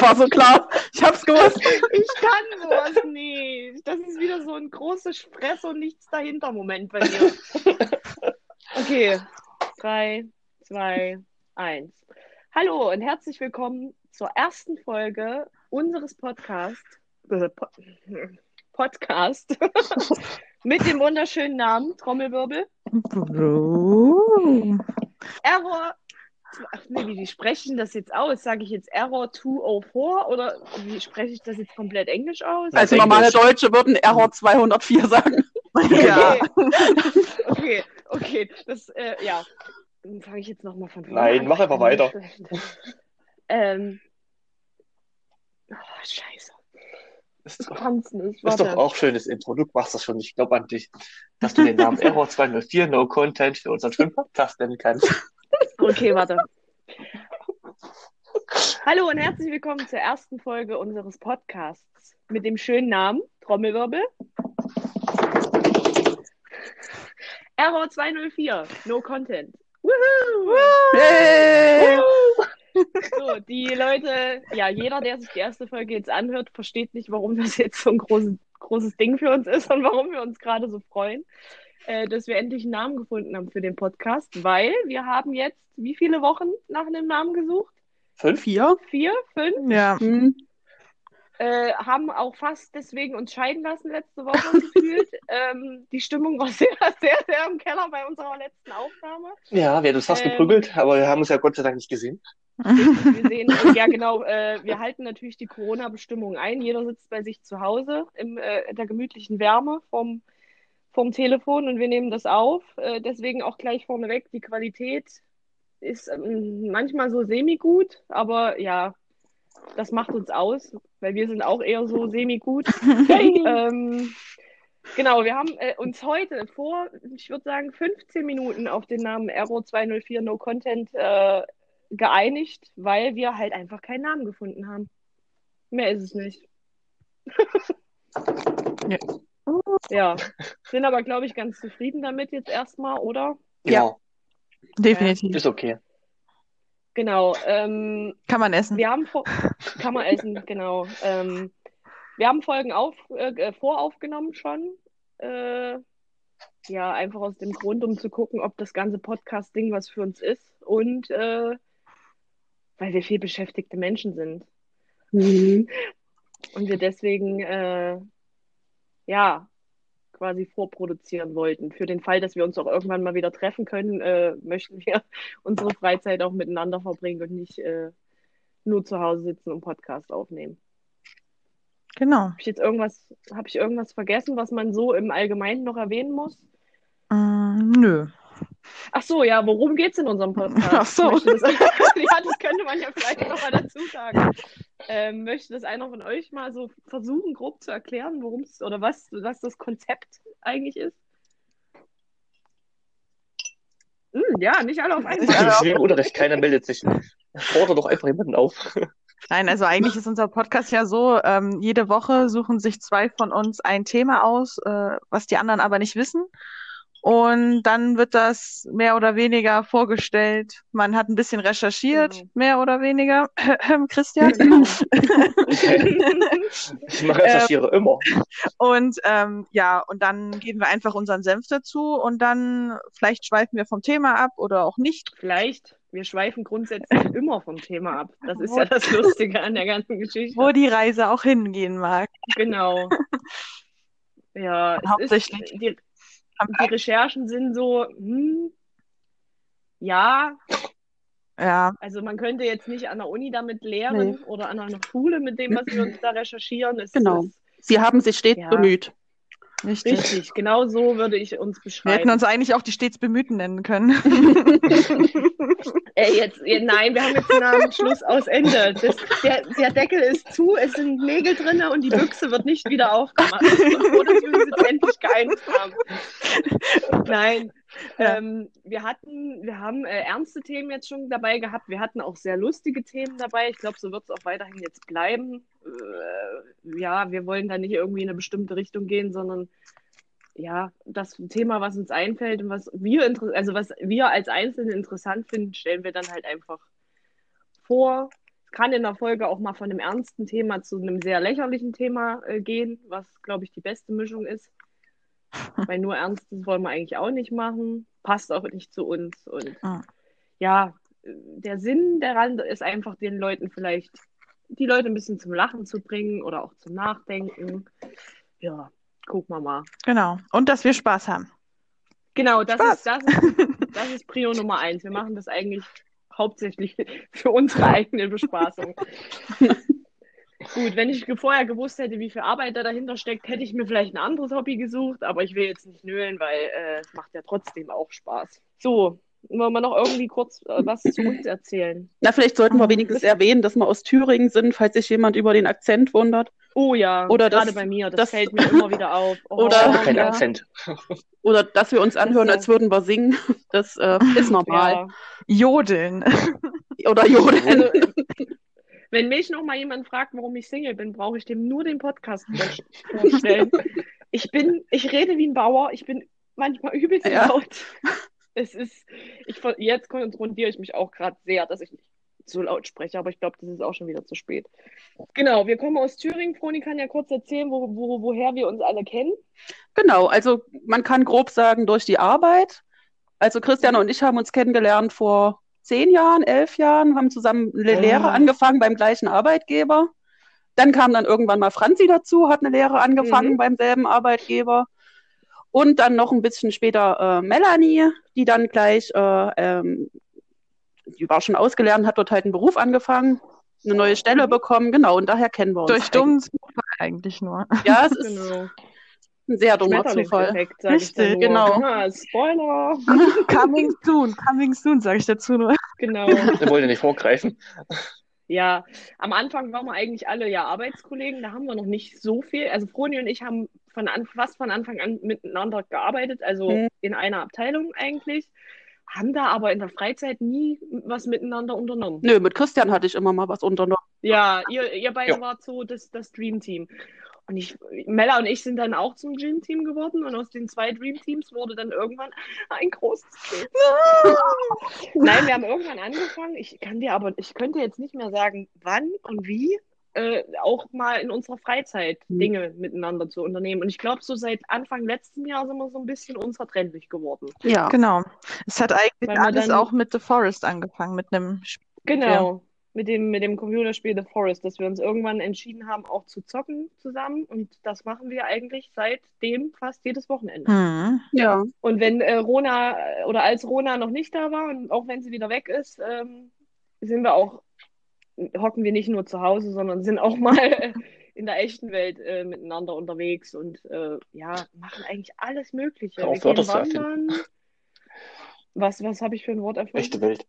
war so klar. Ich hab's gewusst. Ich kann sowas nicht. Das ist wieder so ein großes Stress und nichts dahinter Moment bei mir. Okay, drei, zwei, eins. Hallo und herzlich willkommen zur ersten Folge unseres Podcasts. Po Podcast mit dem wunderschönen Namen Trommelwirbel. Error. Ach nee, wie, wie sprechen das jetzt aus? Sage ich jetzt Error 204 oder wie spreche ich das jetzt komplett Englisch aus? Also Englisch. normale Deutsche würden Error 204 sagen. Ja. Okay, okay. Das, äh, ja. Dann fange ich jetzt nochmal von vorne Nein, an. mach einfach weiter. Ähm. Oh, scheiße. Ist doch, kann's nicht. ist doch auch schönes Intro. Du machst das schon. Ich glaube an dich, dass du den Namen Error 204 No Content für unseren schönen Podcast nennen kannst. Okay, warte. Hallo und herzlich willkommen zur ersten Folge unseres Podcasts mit dem schönen Namen Trommelwirbel. Error 204, No Content. Woohoo! Hey. So, die Leute, ja, jeder, der sich die erste Folge jetzt anhört, versteht nicht, warum das jetzt so ein großes, großes Ding für uns ist und warum wir uns gerade so freuen, äh, dass wir endlich einen Namen gefunden haben für den Podcast, weil wir haben jetzt wie viele Wochen nach einem Namen gesucht? Fünf? Vier? Vier, fünf? Ja. Hm. Äh, haben auch fast deswegen uns scheiden lassen letzte Woche gefühlt. Ähm, die Stimmung war sehr, sehr, sehr im Keller bei unserer letzten Aufnahme. Ja, wir haben uns fast Ähm. geprügelt, aber wir haben uns ja Gott sei Dank nicht gesehen. Wir sehen, ja genau, äh, wir halten natürlich die Corona-Bestimmungen ein. Jeder sitzt bei sich zu Hause äh, in der gemütlichen Wärme vom, vom Telefon und wir nehmen das auf. Äh, deswegen auch gleich vorneweg, die Qualität ist ähm, manchmal so semi-gut, aber ja, das macht uns aus, weil wir sind auch eher so semi-gut. ähm, genau, wir haben äh, uns heute vor, ich würde sagen, 15 Minuten auf den Namen Aero 204 No Content äh, geeinigt, weil wir halt einfach keinen Namen gefunden haben. Mehr ist es nicht. Ja. Ja, sind aber, glaube ich, ganz zufrieden damit jetzt erstmal, oder? Genau. Definitiv. Ist okay. Genau. Ähm, Kann man essen. wir haben vor kann man essen, genau. Ähm, wir haben Folgen auf, äh, voraufgenommen schon. Äh, ja, einfach aus dem Grund, um zu gucken, ob das ganze Podcast-Ding was für uns ist. Und äh, weil wir viel beschäftigte Menschen sind. Mhm. Und wir deswegen, äh, ja, quasi vorproduzieren wollten. Für den Fall, dass wir uns auch irgendwann mal wieder treffen können, äh, möchten wir unsere Freizeit auch miteinander verbringen und nicht äh, nur zu Hause sitzen und Podcast aufnehmen. Genau. Habe ich jetzt irgendwas, habe ich irgendwas vergessen, was man so im Allgemeinen noch erwähnen muss? Mm, nö. Ach so, ja, worum geht's in unserem Podcast? Ach so. Das, ja, das könnte man ja vielleicht noch mal dazu sagen. Ähm, möchte das einer von euch mal so versuchen, grob zu erklären, worum es oder was, was das Konzept eigentlich ist? Hm, ja, nicht alle auf einmal. Alle. Ich sehe Unrecht, keiner meldet sich. Fordere doch einfach jemanden auf. Nein, also eigentlich ist unser Podcast ja so, ähm, jede Woche suchen sich zwei von uns ein Thema aus, äh, was die anderen aber nicht wissen. Und dann wird das mehr oder weniger vorgestellt. Man hat ein bisschen recherchiert, Genau. mehr oder weniger. Christian. Ich mache recherchiere immer. Und ähm, ja, und dann geben wir einfach unseren Senf dazu und dann vielleicht schweifen wir vom Thema ab oder auch nicht. Vielleicht, wir schweifen grundsätzlich immer vom Thema ab. Das ist ja das Lustige an der ganzen Geschichte. Wo die Reise auch hingehen mag. Genau. Ja, es Hauptsächlich. ist, die, die Recherchen sind so, hm, ja, Ja, also man könnte jetzt nicht an der Uni damit lehren oder an einer Schule mit dem, was wir uns da recherchieren. Es Genau. ist Sie haben sich stets Ja. bemüht. Richtig. richtig, genau so würde ich uns Wir hätten beschreiben. uns eigentlich auch die stets Bemühten nennen können. Ey, jetzt, nein, wir haben jetzt den Namen Schluss aus Ende. Das, der, der Deckel ist zu, es sind Nägel drin und die Büchse wird nicht wieder aufgemacht. Ich bin froh, dass wir uns jetzt endlich geeinigt haben. Nein, Ja. ähm, wir hatten, wir haben äh, ernste Themen jetzt schon dabei gehabt. Wir hatten auch sehr lustige Themen dabei. Ich glaube, so wird es auch weiterhin jetzt bleiben. Äh, ja, wir wollen da nicht irgendwie in eine bestimmte Richtung gehen, sondern ja, das Thema, was uns einfällt und was wir, also was wir als Einzelne interessant finden, stellen wir dann halt einfach vor. Es kann in der Folge auch mal von einem ernsten Thema zu einem sehr lächerlichen Thema äh, gehen, was, glaube ich, die beste Mischung ist. Weil nur Ernstes wollen wir eigentlich auch nicht machen. Passt auch nicht zu uns. Und Ah. ja, der Sinn daran ist einfach den Leuten vielleicht, die Leute ein bisschen zum Lachen zu bringen oder auch zum Nachdenken. Ja, gucken wir mal. Genau. Und dass wir Spaß haben. Genau, das Spaß. ist, das ist, das ist Prio Nummer eins. Wir machen das eigentlich hauptsächlich für unsere eigene Bespaßung. Gut, wenn ich vorher gewusst hätte, wie viel Arbeit da dahinter steckt, hätte ich mir vielleicht ein anderes Hobby gesucht, aber ich will jetzt nicht nölen, weil äh, es macht ja trotzdem auch Spaß. So, wollen wir noch irgendwie kurz äh, was zu uns erzählen? Na, vielleicht sollten wir wenigstens erwähnen, dass wir aus Thüringen sind, falls sich jemand über den Akzent wundert. Oh ja, Oder gerade das- bei mir, das, das- fällt mir immer wieder auf. Oh, Oder- kein ja. Akzent. Oder dass wir uns anhören, als würden wir singen. Das äh, ist normal. Ja. Jodeln. Oder Jodeln. Also, wenn mich noch mal jemand fragt, warum ich Single bin, brauche ich dem nur den Podcast vor- vorstellen. Ich bin, ich rede wie ein Bauer, ich bin manchmal übelst Ja. laut. Es ist, ich, jetzt konfrontiere ich mich auch gerade sehr, dass ich nicht so laut spreche, aber ich glaube, das ist auch schon wieder zu spät. Genau, wir kommen aus Thüringen. Froni kann ja kurz erzählen, wo, wo, woher wir uns alle kennen. Genau, also man kann grob sagen, durch die Arbeit. Also Christian und ich haben uns kennengelernt vor zehn Jahren, elf Jahren, haben zusammen eine Ah. Lehre angefangen beim gleichen Arbeitgeber. Dann kam dann irgendwann mal Franzi dazu, hat eine Lehre angefangen Mhm. beim selben Arbeitgeber. Und dann noch ein bisschen später äh, Melanie, die dann gleich, äh, ähm, die war schon ausgelernt, hat dort halt einen Beruf angefangen, eine neue Stelle Mhm. bekommen, genau, und daher kennen wir uns. Durch dummen Zufall eigentlich nur. Ja, es ist Genau. ein sehr dummer Zufall. Ich da Richtig, nur. genau. Ah, Spoiler. coming soon, coming soon, sage ich dazu nur. Genau. Wir wollen ja nicht vorgreifen. Ja, am Anfang waren wir eigentlich alle ja Arbeitskollegen, da haben wir noch nicht so viel. Also Froni und ich haben von an, fast von Anfang an miteinander gearbeitet, also Mhm. in einer Abteilung eigentlich, haben da aber in der Freizeit nie was miteinander unternommen. Nö, mit Christian hatte ich immer mal was unternommen. Ja, ihr, ihr beide Ja. wart so das, das Dream Team. Und ich, Mella und ich sind dann auch zum Dream Team geworden und aus den zwei Dream Teams wurde dann irgendwann ein großes Team. Nein, wir haben irgendwann angefangen. Ich kann dir aber, ich könnte jetzt nicht mehr sagen, wann und wie, äh, auch mal in unserer Freizeit Hm. Dinge miteinander zu unternehmen. Und ich glaube, so seit Anfang letzten Jahr sind wir so ein bisschen unzertrennlich geworden. Ja. Genau. Es hat eigentlich alles dann- auch mit The Forest angefangen, mit einem Spiel. Genau. Mit dem, mit dem Computerspiel The Forest, dass wir uns irgendwann entschieden haben, auch zu zocken zusammen. Und das machen wir eigentlich seitdem fast jedes Wochenende. Hm. Ja. Und wenn äh, Rona äh, oder als Rona noch nicht da war und auch wenn sie wieder weg ist, ähm, sind wir auch, hocken wir nicht nur zu Hause, sondern sind auch mal in der echten Welt äh, miteinander unterwegs und äh, ja, machen eigentlich alles Mögliche. Auf, wir gehen wandern. Was, was habe ich für ein Wort erfunden? Echte Welt.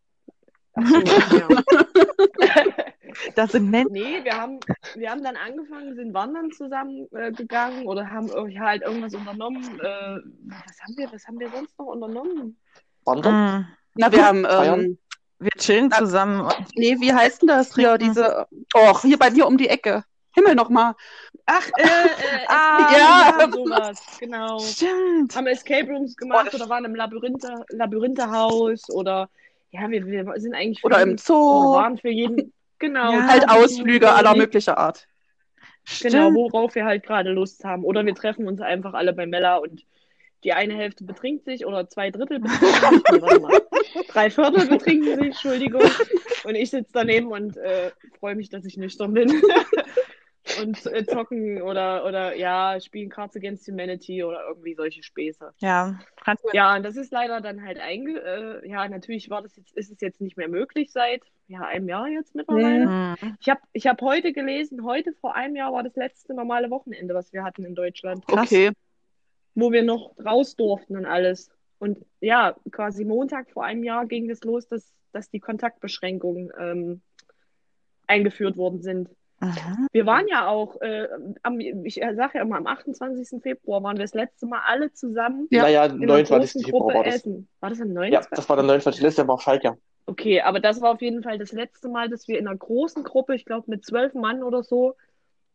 Ach so, ja. Das sind Menschen. Nee, wir haben, wir haben dann angefangen, sind wandern zusammen äh, gegangen oder haben halt irgendwas unternommen. Äh, was haben wir, was haben wir sonst noch unternommen? Wandern? Hm. Na, wir haben, ähm, Wir chillen zusammen nee, wie heißt denn das hier, diese, och, hier bei mir um die Ecke. Himmel nochmal. Ach, äh, äh, Ah, ja. Sowas, genau. stimmt. Haben Escape Rooms gemacht oder waren im Labyrinthe, Labyrinthe-Haus oder ja, wir, wir sind eigentlich für Oder im Zoo. oder waren für jeden, genau. Ja, Halt Ausflüge aller möglicher Art. Genau, Stimmt. worauf wir halt gerade Lust haben. Oder wir treffen uns einfach alle bei Mella und die eine Hälfte betrinkt sich oder zwei Drittel betrinken sich. Nee, warte mal. Drei Viertel betrinken sich, Entschuldigung. Und ich sitze daneben und äh, freue mich, dass ich nüchtern bin. Und äh, zocken oder, oder ja, spielen Cards Against Humanity oder irgendwie solche Späße. Ja, Ja, und das ist leider dann halt einge... Äh, ja, natürlich war das jetzt, ist es jetzt nicht mehr möglich seit ja, einem Jahr jetzt mittlerweile. Hm. Ich habe ich hab heute gelesen, heute vor einem Jahr war das letzte normale Wochenende, was wir hatten in Deutschland, Krass. Okay. wo wir noch raus durften und alles. Und ja, quasi Montag vor einem Jahr ging es los, dass, dass die Kontaktbeschränkungen ähm, eingeführt worden sind. Mhm. Wir waren ja auch, äh, am, ich sage ja immer, am 28. Februar waren wir das letzte Mal alle zusammen Ja. Naja, in einer 29. großen Februar Gruppe war das. essen. War das am Ja, 29. das war der 29. letzte Jahr war Schaltjahr. Okay, aber das war auf jeden Fall das letzte Mal, dass wir in einer großen Gruppe, ich glaube mit zwölf Mann oder so,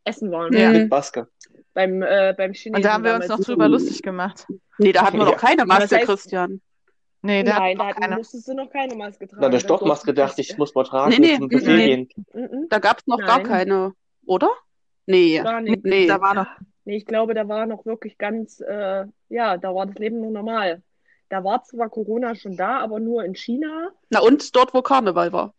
essen waren. Ja. Mit Baske. Beim, äh, beim Chinesen. Und da haben wir uns noch drüber lustig gemacht. Nee, da hatten wir Ja. doch keine Aber das Maske, heißt- Christian. Nee, der Nein, da keine. musstest du noch keine Maske tragen. Na, der Da Stoffmaske dachte ich, muss man tragen Nee, nee, zum nee, nee. gehen. Mhm. Da gab es noch gar Nein. keine, oder? Nee. Gar nicht. Nee. Da war noch. Nee, ich glaube, da war noch wirklich ganz, äh, ja, da war das Leben noch normal. Da war zwar Corona schon da, aber nur in China. Na und dort, wo Karneval war.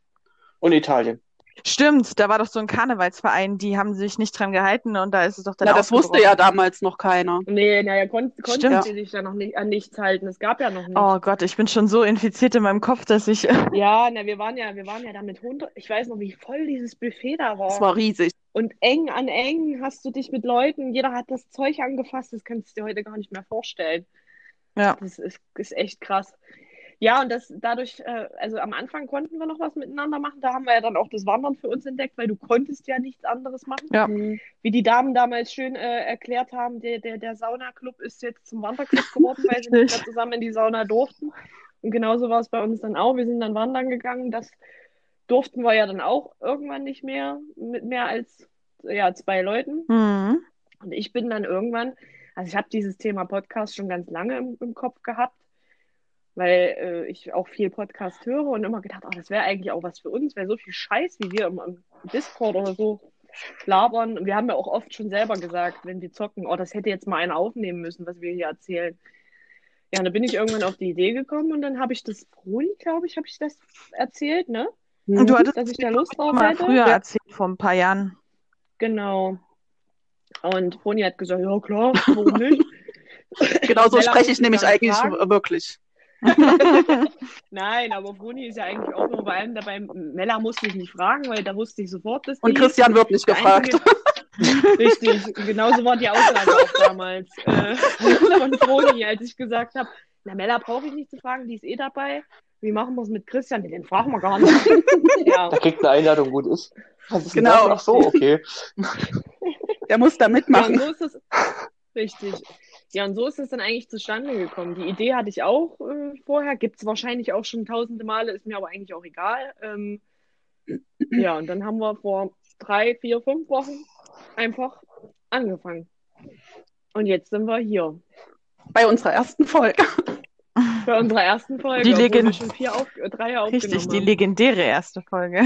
Und Italien. Stimmt, da war doch so ein Karnevalsverein, die haben sich nicht dran gehalten und da ist es doch dann Na, das wusste ja damals noch keiner. Nee, naja, kon konnten sie sich da noch nicht an nichts halten. Es gab ja noch nichts. Oh Gott, ich bin schon so infiziert in meinem Kopf, dass ich. Ja, na, wir waren ja, wir waren ja da mit 100, ich weiß noch, wie voll dieses Buffet da war. Es war riesig. Und eng an eng hast du dich mit Leuten, jeder hat das Zeug angefasst, das kannst du dir heute gar nicht mehr vorstellen. Ja. Das ist, ist echt krass. Ja, und das dadurch, äh, also am Anfang konnten wir noch was miteinander machen. Da haben wir ja dann auch das Wandern für uns entdeckt, weil du konntest ja nichts anderes machen. Ja. Mhm. Wie die Damen damals schön äh, erklärt haben, der, der, der Saunaclub ist jetzt zum Wanderclub geworden, weil sie nicht mehr zusammen in die Sauna durften. Und genauso war es bei uns dann auch. Wir sind dann wandern gegangen. Das durften wir ja dann auch irgendwann nicht mehr mit mehr als ja, zwei Leuten. Mhm. Und ich bin dann irgendwann, also ich habe dieses Thema Podcast schon ganz lange im, im Kopf gehabt, weil äh, ich auch viel Podcast höre und immer gedacht, oh, das wäre eigentlich auch was für uns, wäre so viel Scheiß, wie wir im, im Discord oder so labern. Und wir haben ja auch oft schon selber gesagt, wenn wir zocken, oh, das hätte jetzt mal einer aufnehmen müssen, was wir hier erzählen. Ja, und da bin ich irgendwann auf die Idee gekommen und dann habe ich das Froni, glaube ich, habe ich das erzählt, ne? Und du hattest Dass ich da Lust drauf mal hätte. früher Ja. erzählt, vor ein paar Jahren. Genau. Und Froni hat gesagt, ja klar, warum nicht? Genau so spreche ich nämlich eigentlich fragen. wirklich. Nein, aber Bruni ist ja eigentlich auch nur bei allem dabei. Mella musste ich nicht fragen, weil da wusste ich sofort, dass Und Christian wird nicht gefragt. einzige- Richtig, genauso war die Aussage auch damals äh, von Bruni, als ich gesagt habe, na Mella brauche ich nicht zu fragen, die ist eh dabei. Wie machen wir es mit Christian? Den fragen wir gar nicht. ja, Da kriegt eine Einladung, gut ist. Was ist Genau. Ach so, okay. Der muss da ja, mitmachen. so ist es. Richtig. Ja, und so ist es dann eigentlich zustande gekommen. Die Idee hatte ich auch äh, vorher, gibt es wahrscheinlich auch schon tausende Male, ist mir aber eigentlich auch egal. Ähm, ja, und dann haben wir vor drei, vier, fünf Wochen einfach angefangen. Und jetzt sind wir hier Bei unserer ersten Folge. bei unserer ersten Folge, Die obwohl wir Legend- schon vier auf, äh, drei aufgenommen Richtig, die haben. legendäre erste Folge.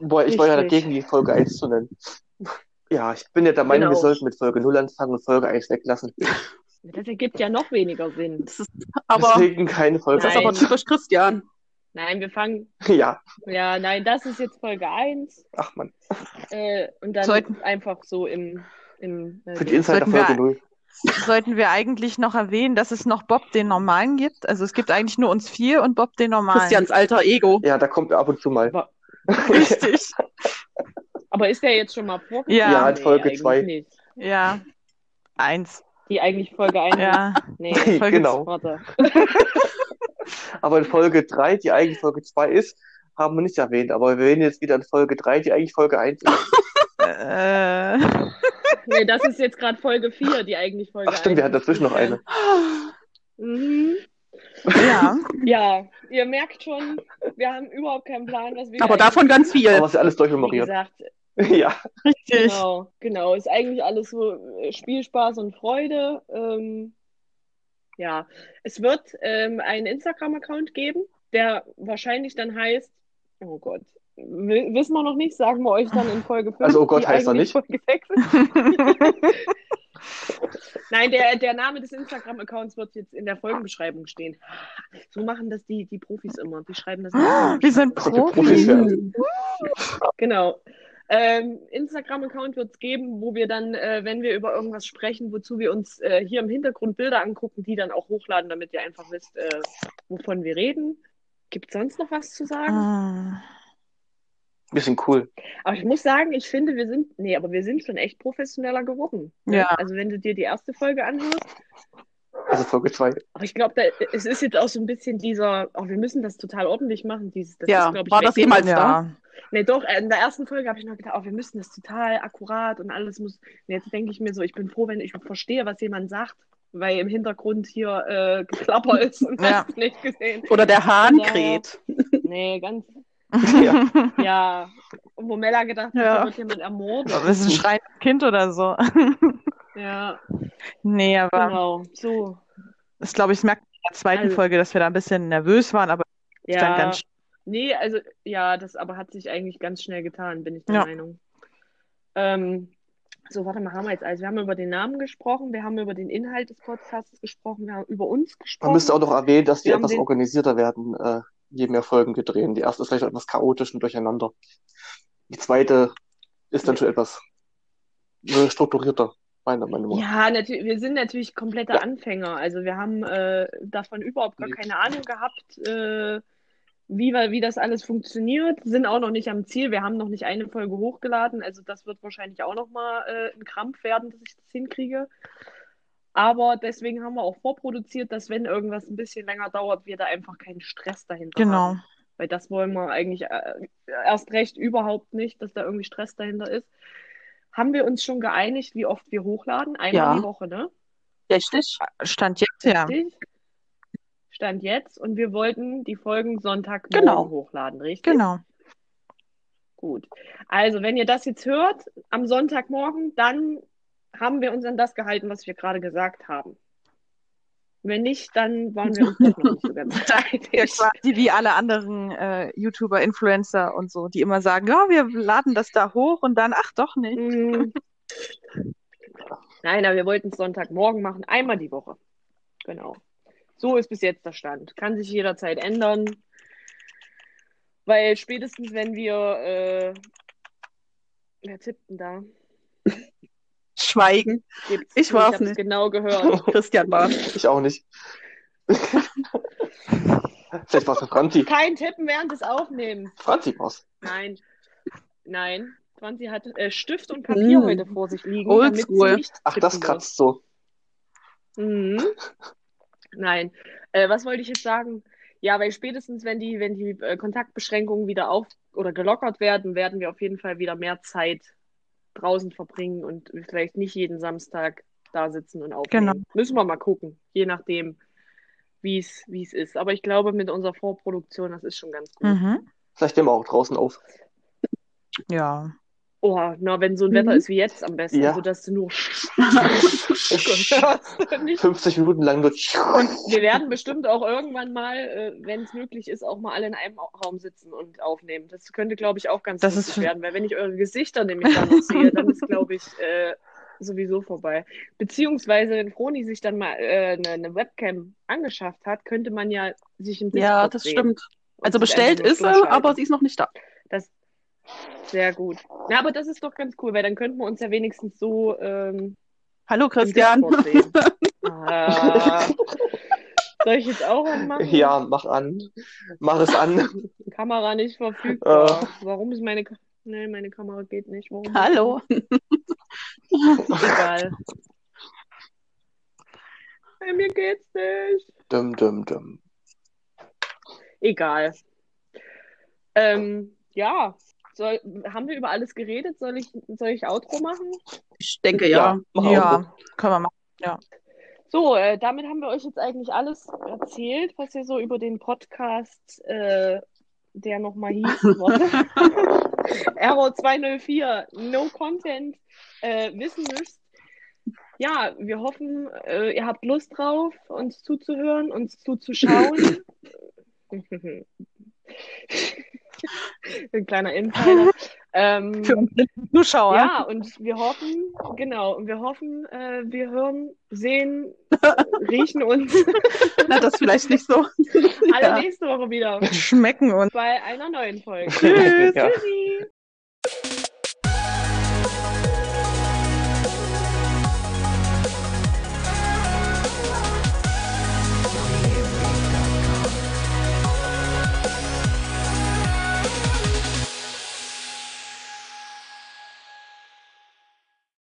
Boah, ich war ja Richtig. dagegen, die Folge 1 zu nennen. Ja, ich bin ja der Meinung, wir Genau. sollten mit Folge 0 anfangen und Folge 1 weglassen. Das ergibt ja noch weniger Sinn. Das ist aber, Deswegen keine Folge das ist aber Nein. typisch Christian. Nein, wir fangen, Ja, ja, nein, das ist jetzt Folge 1. ach man. Äh, und dann Sollten- einfach so im, im äh, Für die Insider Sollten wir- Folge 0. Sollten wir eigentlich noch erwähnen, dass es noch Bob den Normalen gibt? Also es gibt eigentlich nur uns vier und Bob den Normalen. Christians alter Ego. Ja, da kommt er ab und zu mal. Aber, Richtig. aber ist der jetzt schon mal vorgekommen? Ja. Ja, in Folge eigentlich zwei. Nicht. Ja. Eins. Die eigentlich Folge 1. Ja. Nee, Folge genau. warte. Aber in Folge 3, die eigentlich Folge 2 ist, haben wir nicht erwähnt. Aber wir reden jetzt wieder in Folge 3, die eigentlich Folge 1 ist. Äh, Nee, das ist jetzt gerade Folge 4, die eigentlich Folge Ach stimmt, wir hatten 1 dazwischen noch eine. Mhm. ja. Ja, ihr merkt schon, wir haben überhaupt keinen Plan, was wir Aber davon ganz viel. Aber es ist alles Wie durchmemoriert. gesagt, Ja, Richtig. genau, genau. Ist eigentlich alles so äh, Spielspaß und Freude. Ähm, ja, es wird ähm, einen Instagram-Account geben, der wahrscheinlich dann heißt, oh Gott, wissen wir noch nicht, sagen wir euch dann in Folge 5. Also, oh Gott heißt er nicht. Folge 6 ist. Nein, der, der Name des Instagram-Accounts wird jetzt in der Folgenbeschreibung stehen. So machen das die, die Profis immer. Die schreiben das in der Wir sind Profis. Profis, ja. Genau. Ähm, Instagram-Account wird es geben, wo wir dann, äh, wenn wir über irgendwas sprechen, wozu wir uns äh, hier im Hintergrund Bilder angucken, die dann auch hochladen, damit ihr einfach wisst, äh, wovon wir reden. Gibt es sonst noch was zu sagen? Ah. bisschen cool. Aber ich muss sagen, ich finde, wir sind, nee, aber wir sind schon echt professioneller geworden. ne? Ja. Also wenn du dir die erste Folge anhörst, Also Folge 2. aber ich glaube, es ist jetzt auch so ein bisschen dieser, oh, wir müssen das total ordentlich machen. Dieses, das Ja, ist, ich, war das jemals da? Ja. Nee, doch, äh, in der ersten Folge habe ich noch gedacht, oh, wir müssen das total akkurat und alles muss. Und jetzt denke ich mir so, ich bin froh, wenn ich verstehe, was jemand sagt, weil im Hintergrund hier äh, Geklapper ist und Ja. hast nicht gesehen. Oder der Hahn Ja. kräht. Nee, ganz, Ja. ja. Wo Mella gedacht hat, Ja. da wird jemand ermordet. Das ist ein schreiendes Kind oder so. Ja, Nee, aber genau. So. das glaube ich, merkt man zweiten Also- Folge, dass wir da ein bisschen nervös waren, aber ist dann Ja, ganz nee, also ja, das aber hat sich eigentlich ganz schnell getan, bin ich der Ja. Meinung. Ähm, so, warte mal, haben wir jetzt also, wir haben über den Namen gesprochen, wir haben über den Inhalt des Podcasts gesprochen, wir haben über uns Man gesprochen. müsste auch noch erwähnen, dass die Wir haben etwas den- organisierter werden, äh, je mehr Folgen wir drehen. Die erste ist vielleicht etwas chaotisch und durcheinander. Die zweite ist dann schon etwas äh, strukturierter, meiner Meinung nach. Ja, natürlich, wir sind natürlich komplette Ja. Anfänger. Also wir haben äh, davon überhaupt gar Nee. keine Ahnung gehabt, äh, wie, wie das alles funktioniert. Sind auch noch nicht am Ziel. Wir haben noch nicht eine Folge hochgeladen. Also das wird wahrscheinlich auch noch mal äh, ein Krampf werden, dass ich das hinkriege. Aber deswegen haben wir auch vorproduziert, dass wenn irgendwas ein bisschen länger dauert, wir da einfach keinen Stress dahinter genau. haben. Weil das wollen wir eigentlich äh, erst recht überhaupt nicht, dass da irgendwie Stress dahinter ist. Haben wir uns schon geeinigt, wie oft wir hochladen? Einmal Ja. die Woche, ne? Richtig? Stand jetzt, ja. Stand jetzt. Und wir wollten die Folgen Sonntagmorgen Genau. hochladen, richtig? Genau. Gut. Also, wenn ihr das jetzt hört, am Sonntagmorgen, dann haben wir uns an das gehalten, was wir gerade gesagt haben. Wenn nicht, dann waren wir uns doch noch nicht so ganz einig. Ja, quasi wie alle anderen äh, YouTuber, Influencer und so, die immer sagen, ja, wir laden das da hoch und dann, ach doch nicht. Mm. Nein, aber wir wollten es Sonntagmorgen machen, einmal die Woche. Genau. So ist bis jetzt der Stand. Kann sich jederzeit ändern. Weil spätestens, wenn wir, äh, wer tippt denn da? Schweigen. Gibt's. Ich war's hab's nicht. genau gehört. Christian war. Ich auch nicht. Vielleicht war es Franzi. Kein Tippen während des Aufnehmens. Franzi war's. Nein. Nein. Franzi hat äh, Stift und Papier Mm. heute vor sich liegen, Oldschool. damit sie nicht Ach, das wird. kratzt so. Mhm. Nein. Äh, was wollte ich jetzt sagen? Ja, weil spätestens, wenn die, wenn die äh, Kontaktbeschränkungen wieder auf oder gelockert werden, werden wir auf jeden Fall wieder mehr Zeit draußen verbringen und vielleicht nicht jeden Samstag da sitzen und aufnehmen. Genau. Müssen wir mal gucken, je nachdem, wie es wie es ist. Aber ich glaube, mit unserer Vorproduktion, das ist schon ganz gut. Mhm. Vielleicht nehmen wir auch draußen auf. Ja. Oh, na, wenn so ein Mhm. Wetter ist wie jetzt am besten, Ja. also dass du nur hörst und nicht 50 Minuten lang nur. Wir werden bestimmt auch irgendwann mal, äh, wenn es möglich ist, auch mal alle in einem Raum sitzen und aufnehmen. Das könnte, glaube ich, auch ganz Das lustig werden, weil wenn ich eure Gesichter nämlich da noch sehe, dann ist, glaube ich, äh, sowieso vorbei. Beziehungsweise, wenn Froni sich dann mal äh, eine, eine Webcam angeschafft hat, könnte man ja sich im Ja, das stimmt. und Also bestellt ist sie, aber sie ist noch nicht da. Das sehr gut. Ja, aber das ist doch ganz cool, weil dann könnten wir uns ja wenigstens so ähm, Hallo Christian. Ah. Soll ich jetzt auch anmachen? Ja, mach an. Mach es an. Kamera nicht verfügbar. Äh. Warum ist meine Ka Nee, meine Kamera geht nicht. Warum? Hallo. Egal. Hey, mir geht's nicht. Dum, dum, dum. Egal. Ähm, ja. Soll, haben wir über alles geredet? Soll ich, soll ich Outro machen? Ich denke ja. Ja, auch. können wir machen. So, äh, damit haben wir euch jetzt eigentlich alles erzählt, was ihr so über den Podcast, äh, der nochmal hieß. Error 204, No Content, äh, wissen müsst. Ja, wir hoffen, äh, ihr habt Lust drauf, uns zuzuhören, uns zuzuschauen. Ein kleiner Insider. Ähm, Für unsere Zuschauer. ja, und wir hoffen, genau, und wir hoffen, äh, wir hören, sehen, riechen uns Na, das vielleicht nicht so. alle Ja. nächste Woche wieder Schmecken uns. bei einer neuen Folge. Tschüss. Ja. Tschüssi.